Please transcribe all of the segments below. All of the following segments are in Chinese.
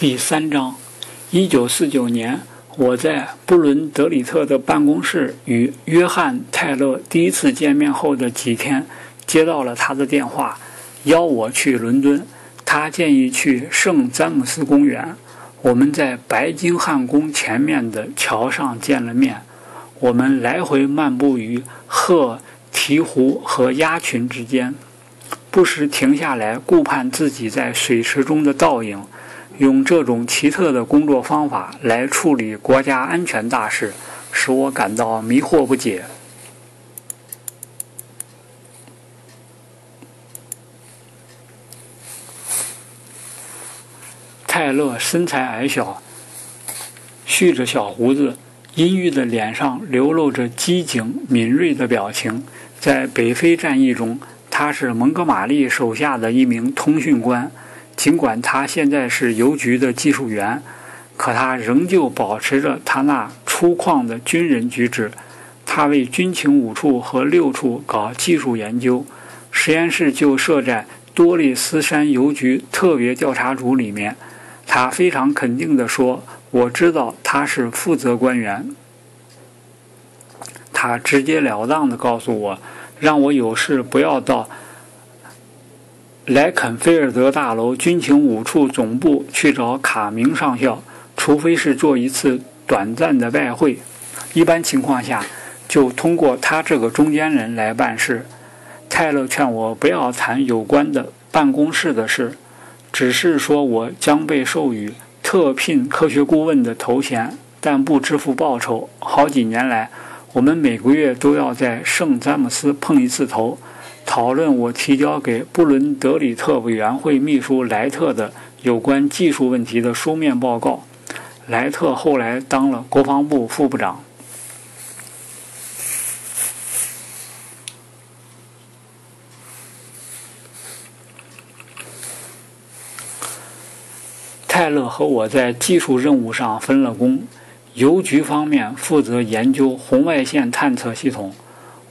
第三章，一九四九年，我在布伦德里特的办公室与约翰·泰勒第一次见面后的几天，接到了他的电话，邀我去伦敦。他建议去圣詹姆斯公园。我们在白金汉宫前面的桥上见了面。我们来回漫步于鹤、鹈鹕和鸭群之间，不时停下来顾盼自己在水池中的倒影。用这种奇特的工作方法来处理国家安全大事，使我感到迷惑不解。泰勒身材矮小，蓄着小胡子，阴郁的脸上流露着机警敏锐的表情。在北非战役中，他是蒙哥马利手下的一名通讯官。尽管他现在是邮局的技术员，可他仍旧保持着他那粗犷的军人举止。他为军情五处和六处搞技术研究，实验室就设在多利斯山邮局特别调查组里面。他非常肯定地说：“我知道他是负责官员。”他直截了当地告诉我，让我有事不要到。莱肯菲尔德大楼军情五处总部去找卡明上校，除非是做一次短暂的外汇，一般情况下就通过他这个中间人来办事。泰勒劝我不要谈有关的办公室的事，只是说我将被授予特聘科学顾问的头衔，但不支付报酬。好几年来，我们每个月都要在圣詹姆斯碰一次头。讨论我提交给布伦德里特委员会秘书莱特的有关技术问题的书面报告。莱特后来当了国防部副部长。泰勒和我在技术任务上分了工，邮局方面负责研究红外线探测系统。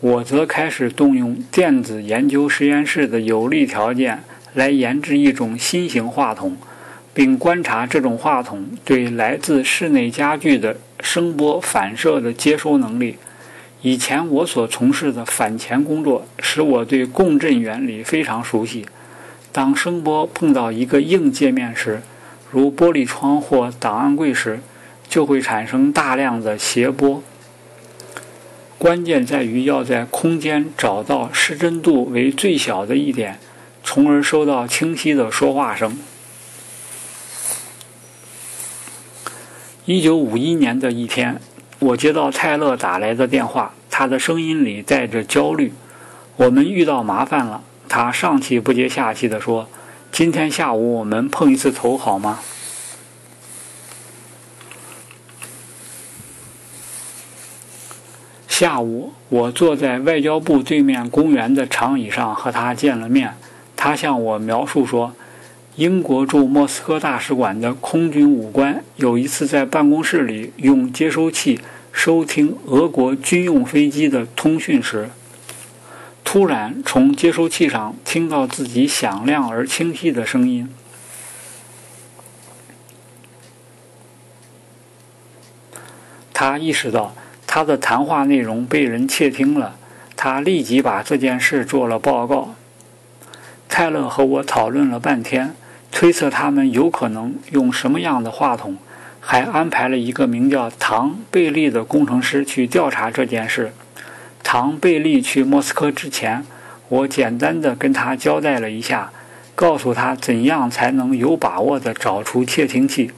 我则开始动用电子研究实验室的有利条件来研制一种新型话筒，并观察这种话筒对来自室内家具的声波反射的接收能力。以前我所从事的反潜工作使我对共振原理非常熟悉。当声波碰到一个硬界面时，如玻璃窗或档案柜时，就会产生大量的谐波。关键在于要在空间找到失真度为最小的一点，从而收到清晰的说话声。一九五一年的一天，我接到泰勒打来的电话，他的声音里带着焦虑。我们遇到麻烦了，他上气不接下气地说：“今天下午我们碰一次头好吗？”下午，我坐在外交部对面公园的长椅上和他见了面。他向我描述说，英国驻莫斯科大使馆的空军武官有一次在办公室里用接收器收听俄国军用飞机的通讯时，突然从接收器上听到自己响亮而清晰的声音。他意识到。他的谈话内容被人窃听了，他立即把这件事做了报告。泰勒和我讨论了半天，推测他们有可能用什么样的话筒，还安排了一个名叫唐·贝利的工程师去调查这件事。唐·贝利去莫斯科之前，我简单的跟他交代了一下，告诉他怎样才能有把握地找出窃听器。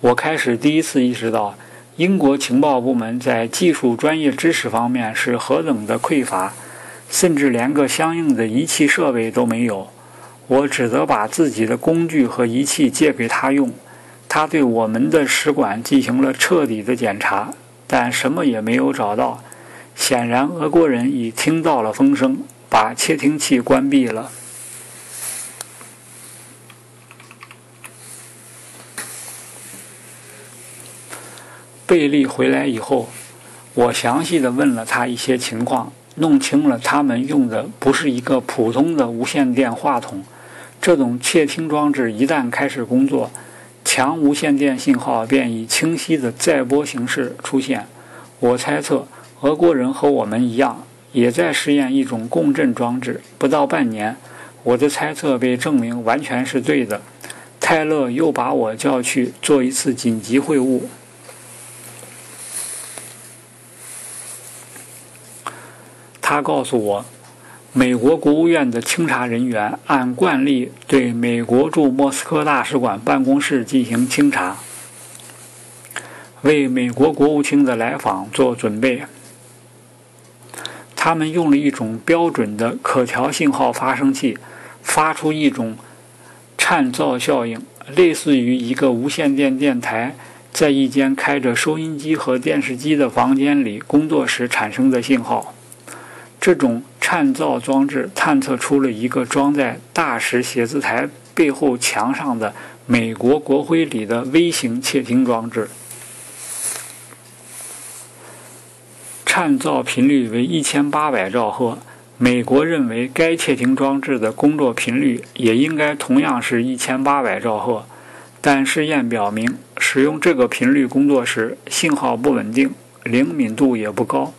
我开始第一次意识到。英国情报部门在技术专业知识方面是何等的匮乏，甚至连个相应的仪器设备都没有。我只得把自己的工具和仪器借给他用。他对我们的使馆进行了彻底的检查，但什么也没有找到。显然，俄国人已听到了风声，把窃听器关闭了。贝利回来以后，我详细的问了他一些情况，弄清了他们用的不是一个普通的无线电话筒。这种窃听装置一旦开始工作，强无线电信号便以清晰的载波形式出现。我猜测，俄国人和我们一样，也在试验一种共振装置。不到半年，我的猜测被证明完全是对的。泰勒又把我叫去做一次紧急会晤。他告诉我，美国国务院的清查人员按惯例对美国驻莫斯科大使馆办公室进行清查，为美国国务卿的来访做准备。他们用了一种标准的可调信号发生器，发出一种颤噪效应，类似于一个无线电电台在一间开着收音机和电视机的房间里工作时产生的信号。这种颤噪装置探测出了一个装在大使写字台背后墙上的美国国徽里的微型窃听装置，颤噪频率为一千八百兆赫。美国认为该窃听装置的工作频率也应该同样是一千八百兆赫，但试验表明，使用这个频率工作时，信号不稳定，灵敏度也不高。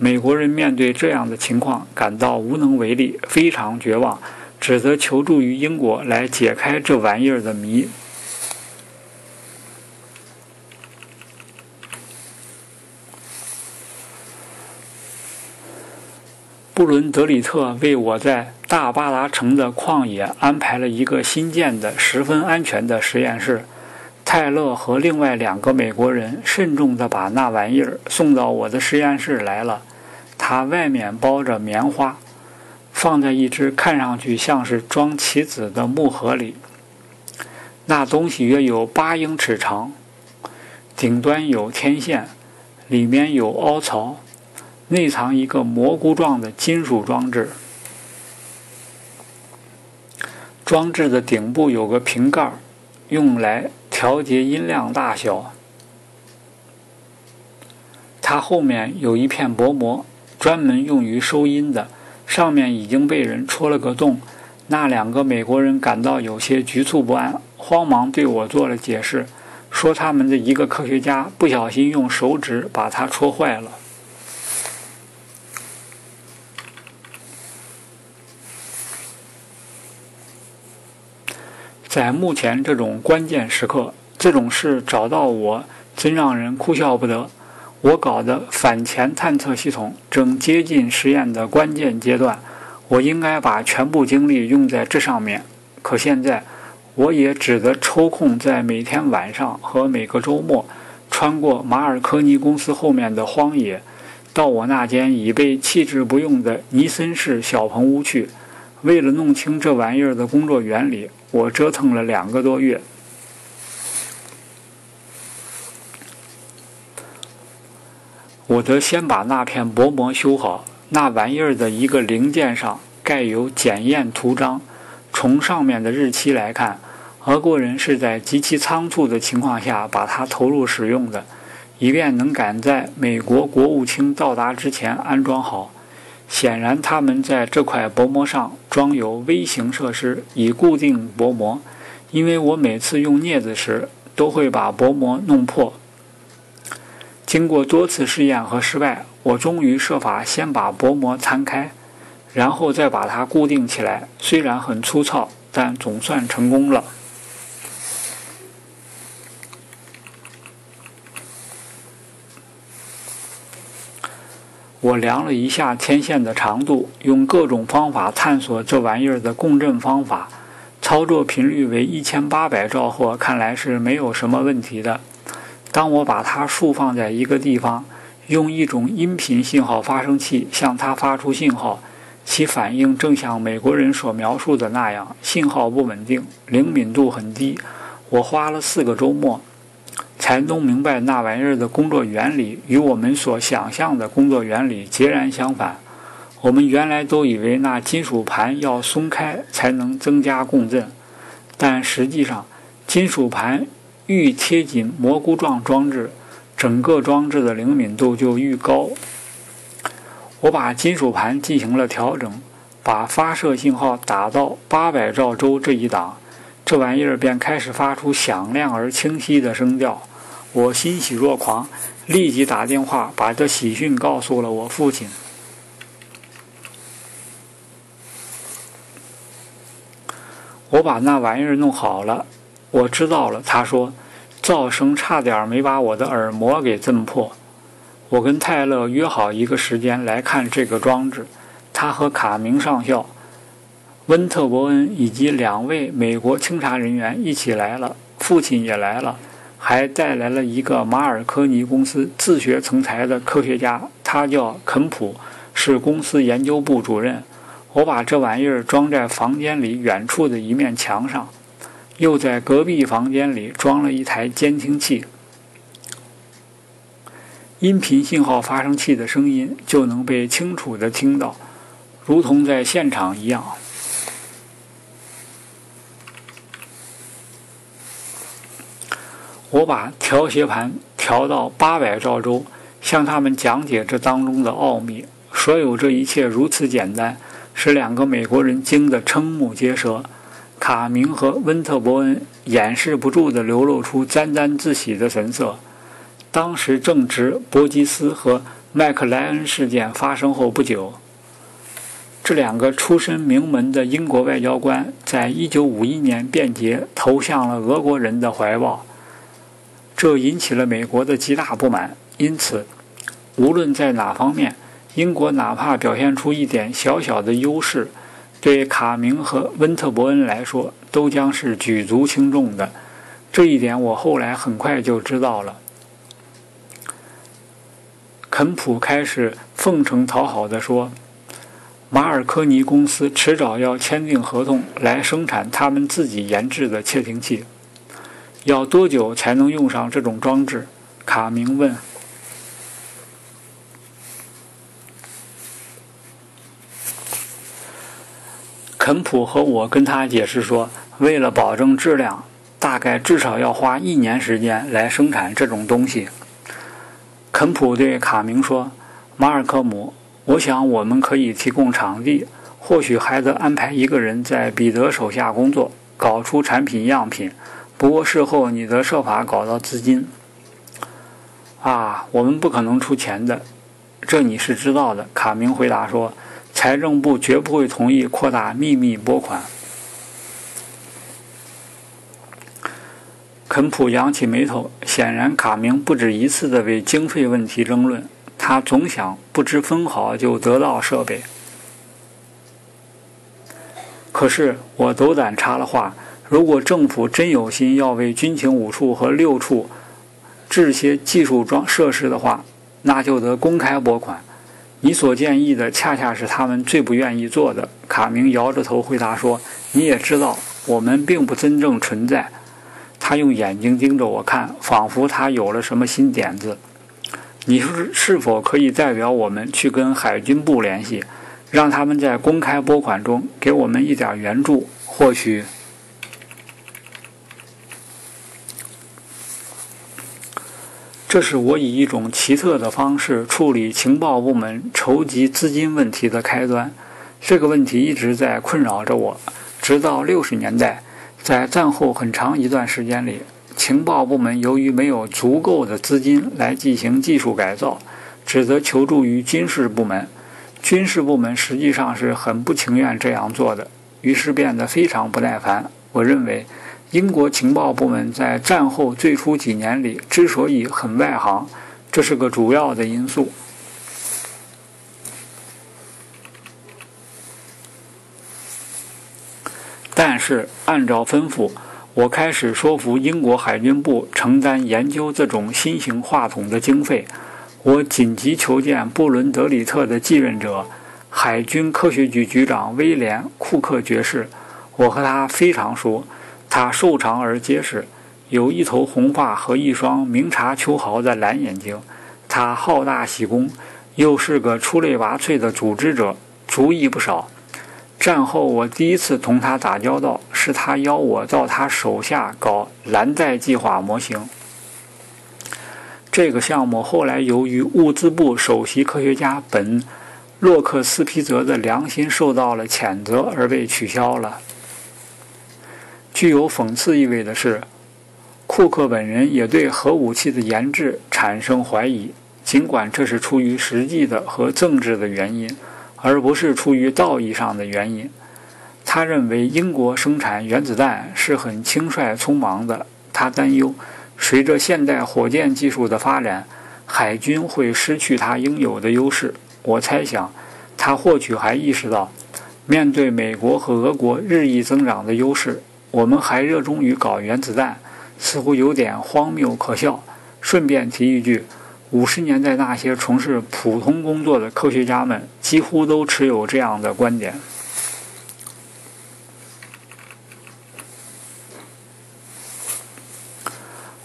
美国人面对这样的情况感到无能为力，非常绝望，只得求助于英国来解开这玩意儿的谜。布伦德里特为我在大巴达城的旷野安排了一个新建的、十分安全的实验室。泰勒和另外两个美国人慎重地把那玩意儿送到我的实验室来了。它外面包着棉花，放在一只看上去像是装棋子的木盒里。那东西约有八英尺长，顶端有天线，里面有凹槽，内藏一个蘑菇状的金属装置。装置的顶部有个瓶盖儿，用来调节音量大小。它后面有一片薄膜。专门用于收音的，上面已经被人戳了个洞。那两个美国人感到有些局促不安，慌忙对我做了解释，说他们的一个科学家不小心用手指把它戳坏了。在目前这种关键时刻，这种事找到我，真让人哭笑不得。我搞的反潜探测系统正接近实验的关键阶段，我应该把全部精力用在这上面。可现在，我也只得抽空在每天晚上和每个周末，穿过马尔科尼公司后面的荒野，到我那间已被弃置不用的尼森式小棚屋去。为了弄清这玩意儿的工作原理，我折腾了两个多月。我得先把那片薄膜修好。那玩意儿的一个零件上盖有检验图章。从上面的日期来看，俄国人是在极其仓促的情况下把它投入使用的，以便能赶在美国国务卿到达之前安装好。显然，他们在这块薄膜上装有微型设施以固定薄膜，因为我每次用镊子时都会把薄膜弄破。经过多次试验和失败，我终于设法先把薄膜摊开，然后再把它固定起来。虽然很粗糙，但总算成功了。我量了一下天线的长度，用各种方法探索这玩意儿的共振方法。操作频率为一千八百兆赫，看来是没有什么问题的。当我把它竖放在一个地方，用一种音频信号发生器向它发出信号，其反应正像美国人所描述的那样，信号不稳定，灵敏度很低。我花了四个周末，才弄明白那玩意儿的工作原理与我们所想象的工作原理截然相反。我们原来都以为那金属盘要松开才能增加共振，但实际上，金属盘。愈贴紧蘑菇状装置，整个装置的灵敏度就愈高。我把金属盘进行了调整，把发射信号打到八百兆周这一档，这玩意儿便开始发出响亮而清晰的声调。我欣喜若狂，立即打电话把这喜讯告诉了我父亲。我把那玩意儿弄好了，我知道了。他说，噪声差点没把我的耳膜给震破。我跟泰勒约好一个时间来看这个装置。他和卡明上校、温特伯恩以及两位美国清查人员一起来了，父亲也来了，还带来了一个马尔科尼公司自学成才的科学家，他叫肯普，是公司研究部主任。我把这玩意儿装在房间里远处的一面墙上，又在隔壁房间里装了一台监听器，音频信号发生器的声音就能被清楚地听到。如同在现场一样，我把调谐盘调到八百兆周，向他们讲解这当中的奥秘。所有这一切如此简单，使两个美国人惊得瞠目结舌。卡明和温特伯恩掩饰不住地流露出沾沾自喜的神色。当时正值伯吉斯和麦克莱恩事件发生后不久。这两个出身名门的英国外交官，在一九五一年便捷投向了俄国人的怀抱，这引起了美国的极大不满。因此，无论在哪方面，英国哪怕表现出一点小小的优势，对卡明和温特伯恩来说，都将是举足轻重的。这一点我后来很快就知道了。肯普开始奉承讨好地说。马尔科尼公司迟早要签订合同来生产他们自己研制的窃听器。要多久才能用上这种装置？卡明问。肯普和我跟他解释说，为了保证质量，大概至少要花一年时间来生产这种东西。肯普对卡明说：“马尔科姆。”我想，我们可以提供场地，或许还得安排一个人在彼得手下工作，搞出产品样品。不过事后你得设法搞到资金。啊，我们不可能出钱的，这你是知道的。卡明回答说：“财政部绝不会同意扩大秘密拨款。”肯普扬起眉头，显然卡明不止一次的为经费问题争论。他总想不知分毫就得到设备，可是我斗胆插了话：如果政府真有心要为军情五处和六处置些技术装设施的话，那就得公开拨款。你所建议的恰恰是他们最不愿意做的。卡明摇着头回答说：“你也知道，我们并不真正存在。”他用眼睛盯着我看，仿佛他有了什么新点子。你是是否可以代表我们去跟海军部联系，让他们在公开拨款中给我们一点援助？或许，这是我以一种奇特的方式处理情报部门筹集资金问题的开端。这个问题一直在困扰着我，直到六十年代，在战后很长一段时间里。情报部门由于没有足够的资金来进行技术改造，只得求助于军事部门。军事部门实际上是很不情愿这样做的，于是变得非常不耐烦。我认为，英国情报部门在战后最初几年里之所以很外行，这是个主要的因素。但是，按照吩咐。我开始说服英国海军部承担研究这种新型话筒的经费。我紧急求见布伦德里特的继任者，海军科学局局长威廉·库克爵士。我和他非常熟，他瘦长而结实，有一头红发和一双明察秋毫的蓝眼睛。他好大喜功，又是个出类拔萃的组织者，主意不少。战后，我第一次同他打交道，是他邀我到他手下搞蓝带计划模型。这个项目后来由于物资部首席科学家本·洛克斯皮泽的良心受到了谴责而被取消了。具有讽刺意味的是，库克本人也对核武器的研制产生怀疑，尽管这是出于实际的和政治的原因，而不是出于道义上的原因。他认为英国生产原子弹是很轻率匆忙的。他担忧，随着现代火箭技术的发展，海军会失去它应有的优势。我猜想，他或许还意识到，面对美国和俄国日益增长的优势，我们还热衷于搞原子弹，似乎有点荒谬可笑。顺便提一句，五十年代那些从事普通工作的科学家们几乎都持有这样的观点。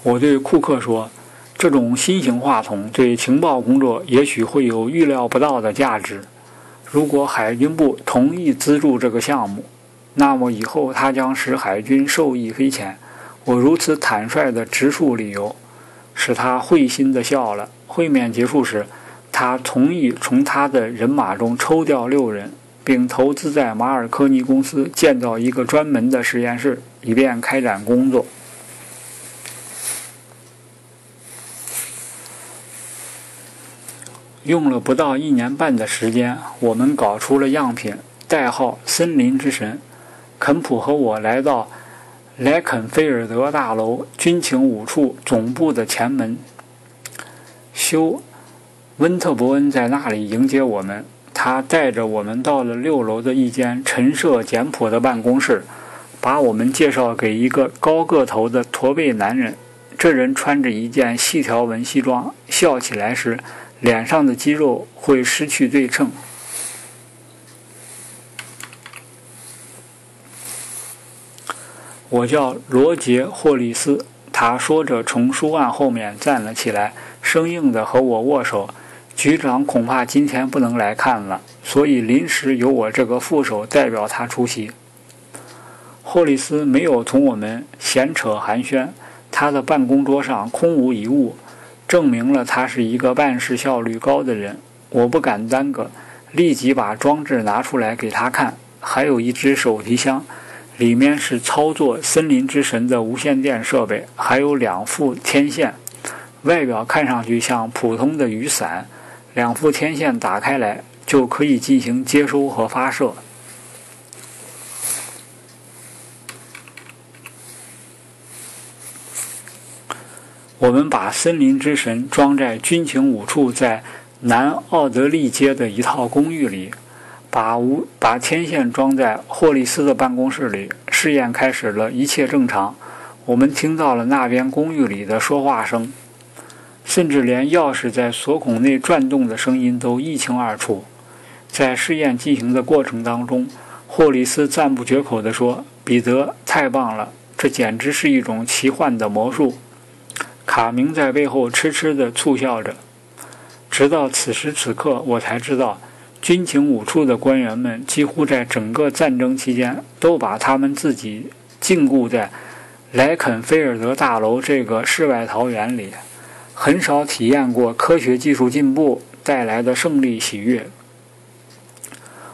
我对库克说：“这种新型话筒对情报工作也许会有预料不到的价值。如果海军部同意资助这个项目，那么以后他将使海军受益匪浅。”我如此坦率地直述理由，使他会心地笑了。会面结束时，他同意从他的人马中抽调六人，并投资在马尔科尼公司建造一个专门的实验室，以便开展工作。用了不到一年半的时间，我们搞出了样品，代号“森林之神”。肯普和我来到莱肯菲尔德大楼军情五处总部的前门，休·温特伯恩在那里迎接我们。他带着我们到了六楼的一间陈设简朴的办公室，把我们介绍给一个高个头的驼背男人。这人穿着一件细条纹西装，笑起来时。脸上的肌肉会失去对称。我叫罗杰·霍利斯，他说着从书案后面站了起来，生硬地和我握手。局长恐怕今天不能来看了，所以临时由我这个副手代表他出席。霍利斯没有同我们闲扯寒暄，他的办公桌上空无一物。证明了他是一个办事效率高的人。我不敢耽搁，立即把装置拿出来给他看。还有一只手提箱，里面是操作森林之神的无线电设备，还有两副天线，外表看上去像普通的雨伞。两副天线打开来就可以进行接收和发射。我们把森林之神装在军情五处在南奥德利街的一套公寓里，把无把天线装在霍利斯的办公室里。试验开始了，一切正常。我们听到了那边公寓里的说话声，甚至连钥匙在锁孔内转动的声音都一清二楚。在试验进行的过程当中，霍利斯赞不绝口地说：“彼得，太棒了！这简直是一种奇幻的魔术。”卡明在背后痴痴地促笑着，直到此时此刻，我才知道，军情五处的官员们几乎在整个战争期间都把他们自己禁锢在莱肯菲尔德大楼这个世外桃源里，很少体验过科学技术进步带来的胜利喜悦。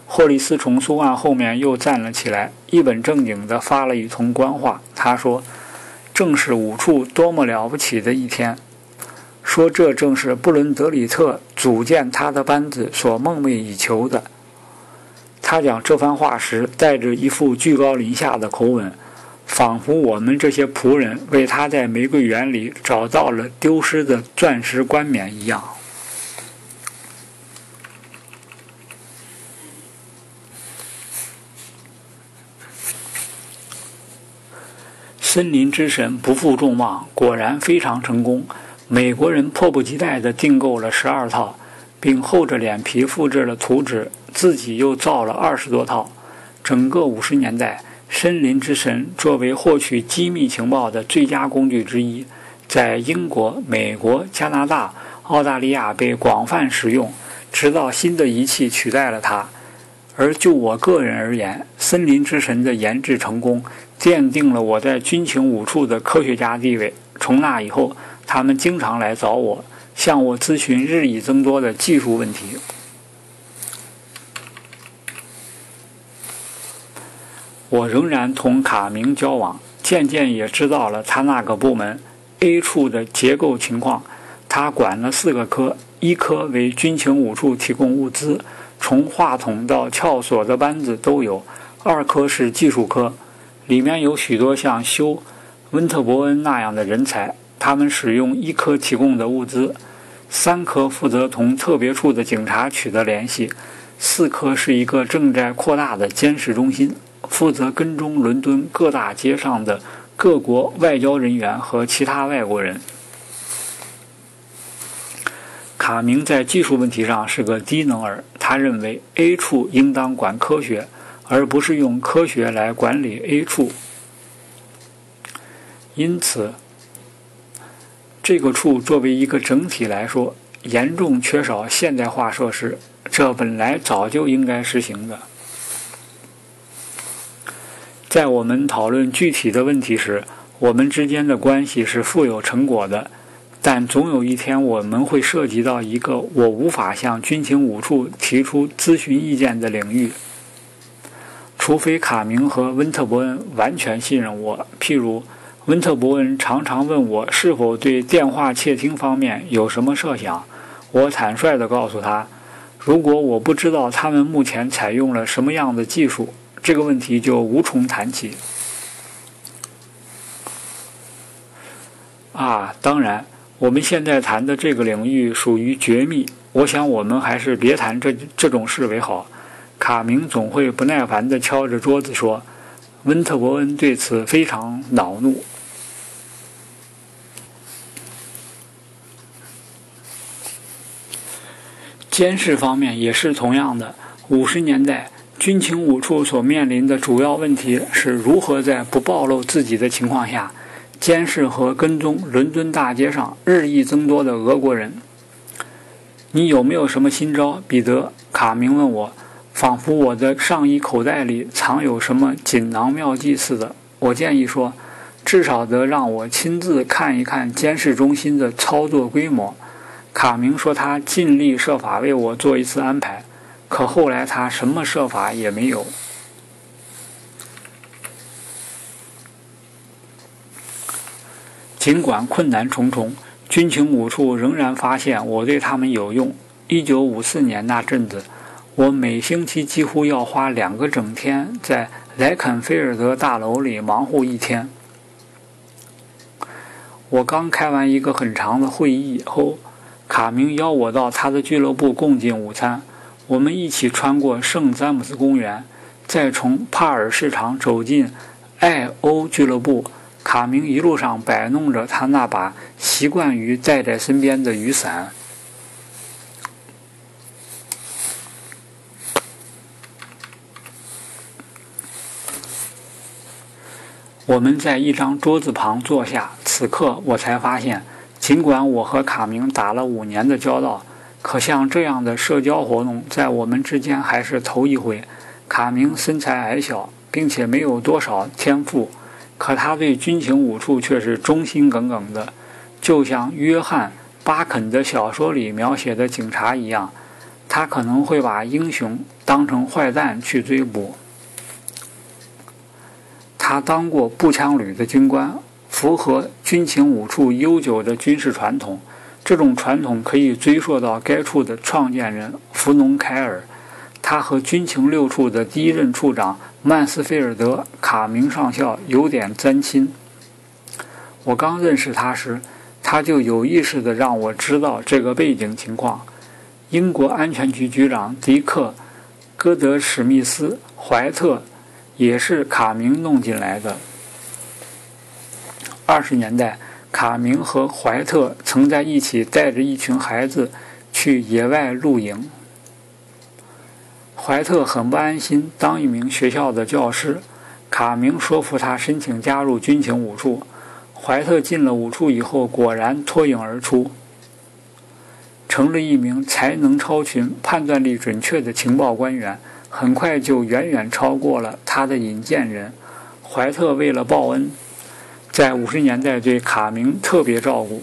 霍利斯从苏案后面又站了起来，一本正经地发了一通官话。他说。正是五处多么了不起的一天！说这正是布伦德里特组建他的班子所梦寐以求的。他讲这番话时，带着一副居高临下的口吻，仿佛我们这些仆人为他在玫瑰园里找到了丢失的钻石冠冕一样。森林之神不负众望，果然非常成功。美国人迫不及待地订购了十二套，并厚着脸皮复制了图纸，自己又造了二十多套。整个五十年代，森林之神作为获取机密情报的最佳工具之一，在英国、美国、加拿大、澳大利亚被广泛使用，直到新的仪器取代了它。而就我个人而言，森林之神的研制成功。奠定了我在军情五处的科学家地位。从那以后，他们经常来找我，向我咨询日益增多的技术问题。我仍然同卡明交往，渐渐也知道了他那个部门 A 处的结构情况。他管了四个科，一科为军情五处提供物资，从话筒到撬锁的班子都有；二科是技术科，里面有许多像修温特伯恩那样的人才，他们使用一科提供的物资；三科负责同特别处的警察取得联系；四科是一个正在扩大的监视中心。负责跟踪伦敦各大街上的各国外交人员和其他外国人。卡明在技术问题上是个低能儿，他认为 A 处应当管科学，而不是用科学来管理 A 处。因此，这个处作为一个整体来说，严重缺少现代化设施，这本来早就应该实行的。在我们讨论具体的问题时，我们之间的关系是富有成果的，但总有一天我们会涉及到一个我无法向军情五处提出咨询意见的领域，除非卡明和温特伯恩完全信任我。譬如，温特伯恩常常问我是否对电话窃听方面有什么设想，我坦率地告诉他，如果我不知道他们目前采用了什么样的技术。这个问题就无从谈起。啊，当然，我们现在谈的这个领域属于绝密，我想我们还是别谈这这种事为好。卡明总会不耐烦地敲着桌子说：“温特伯恩对此非常恼怒。”监视方面也是同样的。五十年代。军情五处所面临的主要问题是如何在不暴露自己的情况下，监视和跟踪伦敦大街上日益增多的俄国人。你有没有什么新招，彼得？卡明问我，仿佛我的上衣口袋里藏有什么锦囊妙计似的。我建议说，至少得让我亲自看一看监视中心的操作规模。卡明说，他尽力设法为我做一次安排。可后来他什么设法也没有。尽管困难重重，军情五处仍然发现我对他们有用。一九五四年那阵子，我每星期几乎要花两个整天在莱肯菲尔德大楼里忙活一天。我刚开完一个很长的会议后，卡明邀我到他的俱乐部共进午餐。我们一起穿过圣詹姆斯公园，再从帕尔市场走进爱欧俱乐部。卡明一路上摆弄着他那把习惯于带在身边的雨伞。我们在一张桌子旁坐下，此刻我才发现，尽管我和卡明打了五年的交道。可像这样的社交活动，在我们之间还是头一回。卡明身材矮小，并且没有多少天赋，可他对军情五处却是忠心耿耿的，就像约翰·巴肯的小说里描写的警察一样。他可能会把英雄当成坏蛋去追捕。他当过步枪旅的军官，符合军情五处悠久的军事传统。这种传统可以追溯到该处的创建人弗农凯尔，他和军情六处的第一任处长曼斯菲尔德·卡明上校有点沾亲。我刚认识他时，他就有意识地让我知道这个背景情况。英国安全局局长迪克·戈德史密斯·怀特也是卡明弄进来的。二十年代。卡明和怀特曾在一起带着一群孩子去野外露营。怀特很不安心当一名学校的教师，卡明说服他申请加入军情五处。怀特进了五处以后，果然脱颖而出，成了一名才能超群、判断力准确的情报官员。很快就远远超过了他的引荐人。怀特为了报恩。在五十年代对卡明特别照顾。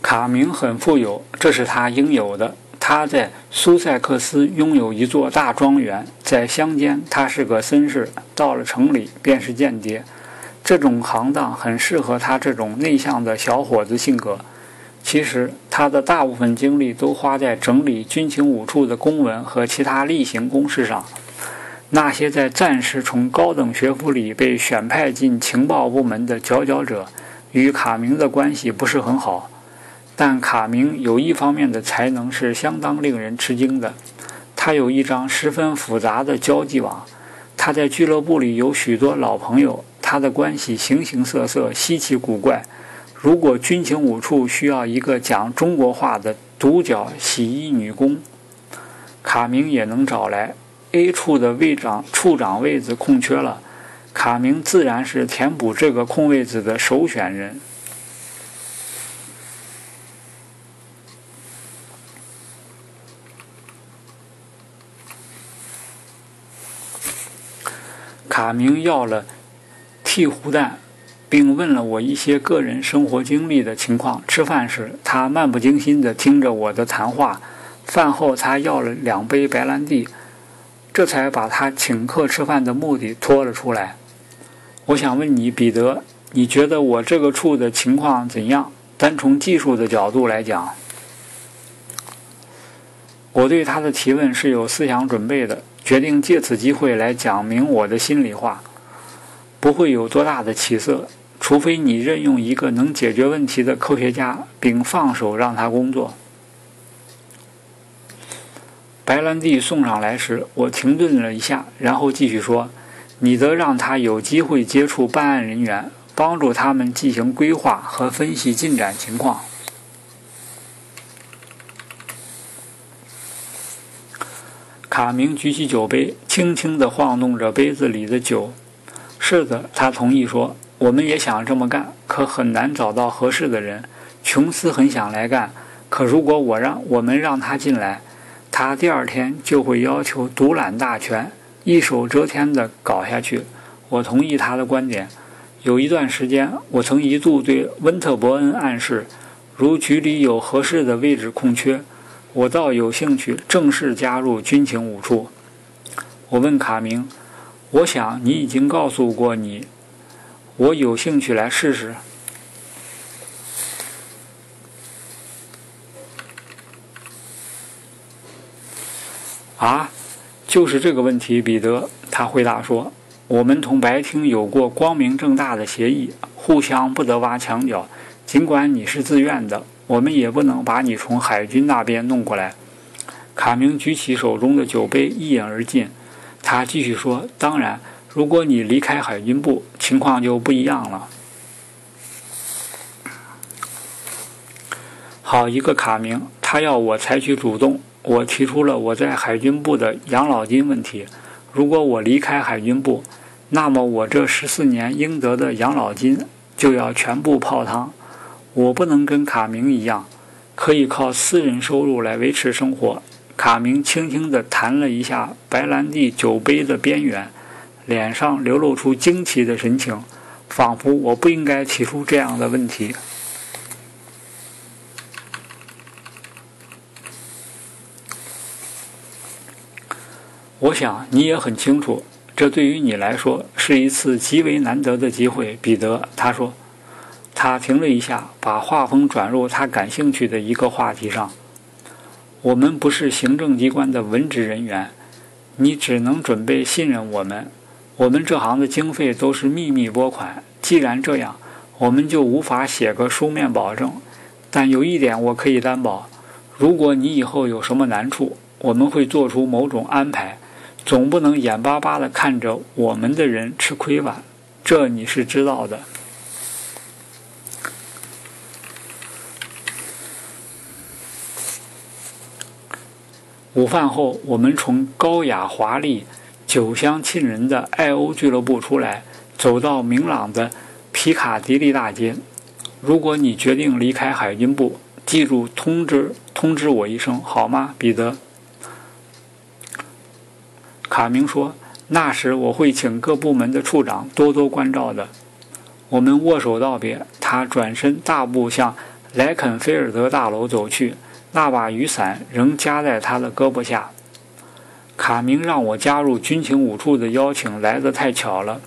卡明很富有这是他应有的。他在苏塞克斯拥有一座大庄园，在乡间他是个绅士，到了城里便是间谍。这种行当很适合他这种内向的小伙子性格。其实他的大部分精力都花在整理军情五处的公文和其他例行公事上。那些在战时从高等学府里被选派进情报部门的佼佼者，与卡明的关系不是很好。但卡明有一方面的才能是相当令人吃惊的，他有一张十分复杂的交际网。他在俱乐部里有许多老朋友，他的关系形形色色、稀奇古怪。如果军情五处需要一个讲中国话的独角洗衣女工，卡明也能找来。A 处的位长处长位子空缺了，卡明自然是填补这个空位子的首选人。明要了剃胡蛋，并问了我一些个人生活经历的情况。吃饭时，他漫不经心地听着我的谈话。饭后，他要了两杯白兰地，这才把他请客吃饭的目的拖了出来。我想问你，彼得，你觉得我这个处的情况怎样？单从技术的角度来讲，我对他的提问是有思想准备的。决定借此机会来讲明我的心里话，不会有多大的起色，除非你任用一个能解决问题的科学家，并放手让他工作。白兰地送上来时，我停顿了一下，然后继续说：“你得让他有机会接触办案人员，帮助他们进行规划和分析进展情况。”卡明举起酒杯，轻轻地晃动着杯子里的酒。是的，他同意说：“我们也想这么干，可很难找到合适的人。琼斯很想来干，可如果我让我们让他进来，他第二天就会要求独揽大权，一手遮天地搞下去。”我同意他的观点。有一段时间，我曾一度对温特伯恩暗示，如局里有合适的位置空缺。我倒有兴趣正式加入军情五处。我问卡明：“我想你已经告诉过你，我有兴趣来试试。”啊，就是这个问题，彼得。他回答说：“我们同白厅有过光明正大的协议，互相不得挖墙脚。尽管你是自愿的。”我们也不能把你从海军那边弄过来。卡明举起手中的酒杯，一饮而尽。他继续说：“当然，如果你离开海军部，情况就不一样了。”好一个卡明，他要我采取主动。我提出了我在海军部的养老金问题。如果我离开海军部，那么我这十四年应得的养老金就要全部泡汤。我不能跟卡明一样，可以靠私人收入来维持生活。卡明轻轻地弹了一下白兰地酒杯的边缘，脸上流露出惊奇的神情，仿佛我不应该提出这样的问题。我想你也很清楚，这对于你来说是一次极为难得的机会，彼得。他说。他停了一下，把话锋转入他感兴趣的一个话题上。我们不是行政机关的文职人员，你只能准备信任我们。我们这行的经费都是秘密拨款。既然这样，我们就无法写个书面保证。但有一点我可以担保：如果你以后有什么难处，我们会做出某种安排。总不能眼巴巴地看着我们的人吃亏吧？这你是知道的。午饭后，我们从高雅华丽、酒香沁人的爱欧俱乐部出来，走到明朗的皮卡迪利大街。如果你决定离开海军部，记住通知通知我一声，好吗，彼得？卡明说：“那时我会请各部门的处长多多关照的。”我们握手道别，他转身大步向莱肯菲尔德大楼走去，那把雨伞仍夹在他的胳膊下。卡明让我加入军情五处的邀请来得太巧了，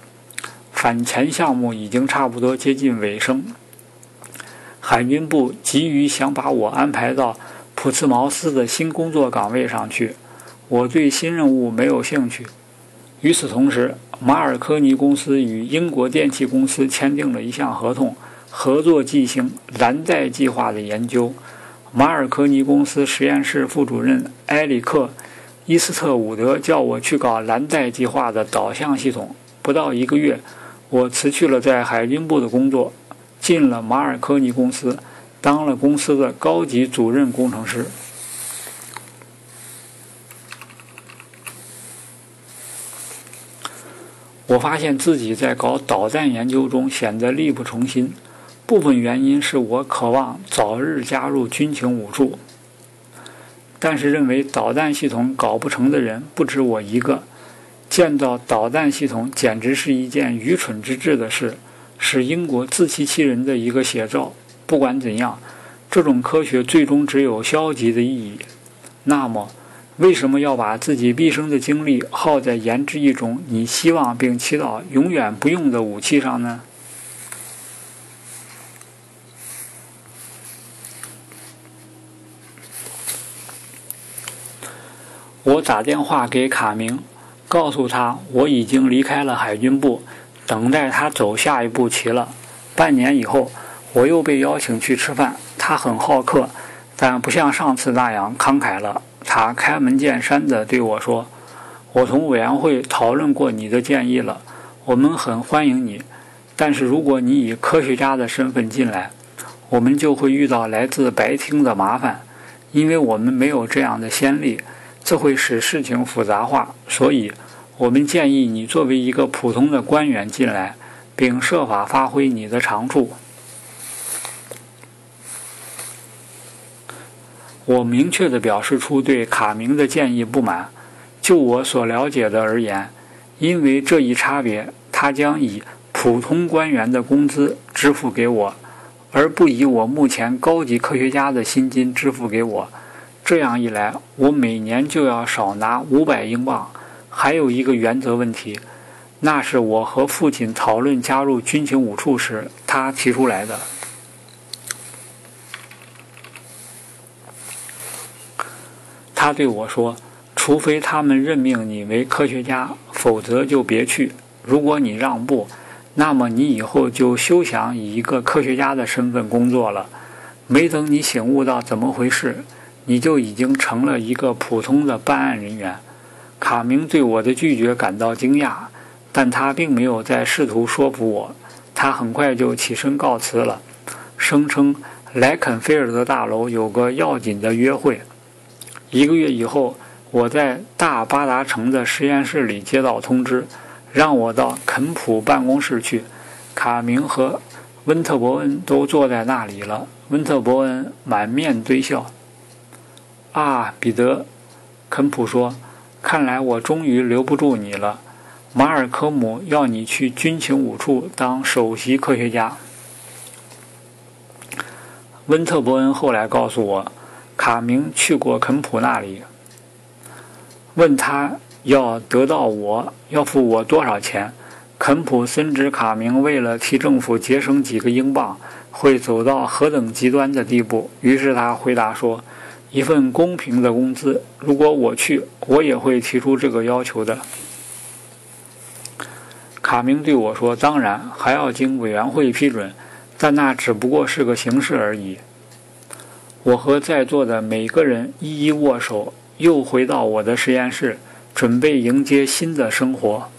反潜项目已经差不多接近尾声。海军部急于想把我安排到普茨茅斯的新工作岗位上去，我对新任务没有兴趣。与此同时，马尔科尼公司与英国电气公司签订了一项合同，合作进行蓝带计划的研究。马尔科尼公司实验室副主任埃里克·伊斯特伍德叫我去搞蓝带计划的导向系统。不到一个月，我辞去了在海军部的工作。进了马尔科尼公司，当了公司的高级主任工程师。我发现自己在搞导弹研究中显得力不从心，部分原因是我渴望早日加入军情五处，但是认为导弹系统搞不成的人不止我一个。建造导弹系统简直是一件愚蠢之至的事。是英国自欺欺人的一个写照。不管怎样，这种科学最终只有消极的意义。那么，为什么要把自己毕生的精力耗在研制一种你希望并祈祷永远不用的武器上呢？我打电话给卡明，告诉他我已经离开了海军部。等待他走下一步棋了。半年以后，我又被邀请去吃饭。他很好客，但不像上次那样慷慨了。他开门见山地对我说：“我同委员会讨论过你的建议了，我们很欢迎你。但是如果你以科学家的身份进来，我们就会遇到来自白厅的麻烦，因为我们没有这样的先例，这会使事情复杂化。所以。”我们建议你作为一个普通的官员进来，并设法发挥你的长处。我明确地表示出对卡明的建议不满。就我所了解的而言，因为这一差别，他将以普通官员的工资支付给我，而不以我目前高级科学家的薪金支付给我。这样一来，我每年就要少拿五百英镑。还有一个原则问题，那是我和父亲讨论加入军情五处时他提出来的。他对我说：“除非他们任命你为科学家，否则就别去。如果你让步，那么你以后就休想以一个科学家的身份工作了。没等你醒悟到怎么回事，你就已经成了一个普通的办案人员。”卡明对我的拒绝感到惊讶，但他并没有再试图说服我。他很快就起身告辞了，声称莱肯菲尔德大楼有个要紧的约会。一个月以后，我在大巴达城的实验室里接到通知，让我到肯普办公室去。卡明和温特伯恩都坐在那里了。温特伯恩满面堆笑。“啊，彼得，”肯普说。看来我终于留不住你了，马尔科姆要你去军情五处当首席科学家。温特伯恩后来告诉我，卡明去过肯普那里，问他要得到我要付我多少钱。肯普深知卡明为了替政府节省几个英镑，会走到何等极端的地步，于是他回答说。一份公平的工资。如果我去，我也会提出这个要求的。卡明对我说：“当然，还要经委员会批准，但那只不过是个形式而已。”我和在座的每个人一一握手，又回到我的实验室，准备迎接新的生活。